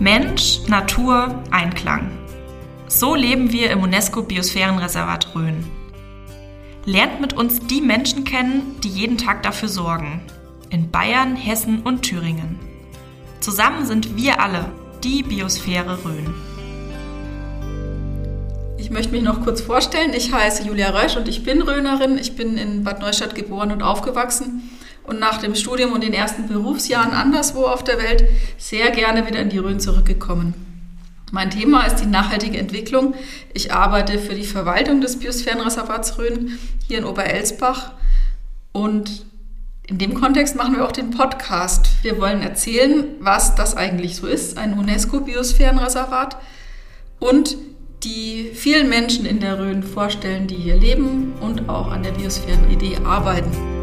Mensch, Natur, Einklang. So leben wir im UNESCO Biosphärenreservat Rhön. Lernt mit uns die Menschen kennen, die jeden Tag dafür sorgen. In Bayern, Hessen und Thüringen. Zusammen sind wir alle die Biosphäre Rhön. Ich möchte mich noch kurz vorstellen. Ich heiße Julia Reusch und ich bin Rhönerin. Ich bin in Bad Neustadt geboren und aufgewachsen und nach dem Studium und den ersten Berufsjahren anderswo auf der Welt sehr gerne wieder in die Rhön zurückgekommen. Mein Thema ist die nachhaltige Entwicklung. Ich arbeite für die Verwaltung des Biosphärenreservats Rhön hier in Oberelsbach und in dem Kontext machen wir auch den Podcast. Wir wollen erzählen, was das eigentlich so ist, ein UNESCO-Biosphärenreservat und die vielen Menschen in der Rhön vorstellen, die hier leben und auch an der Biosphärenidee arbeiten.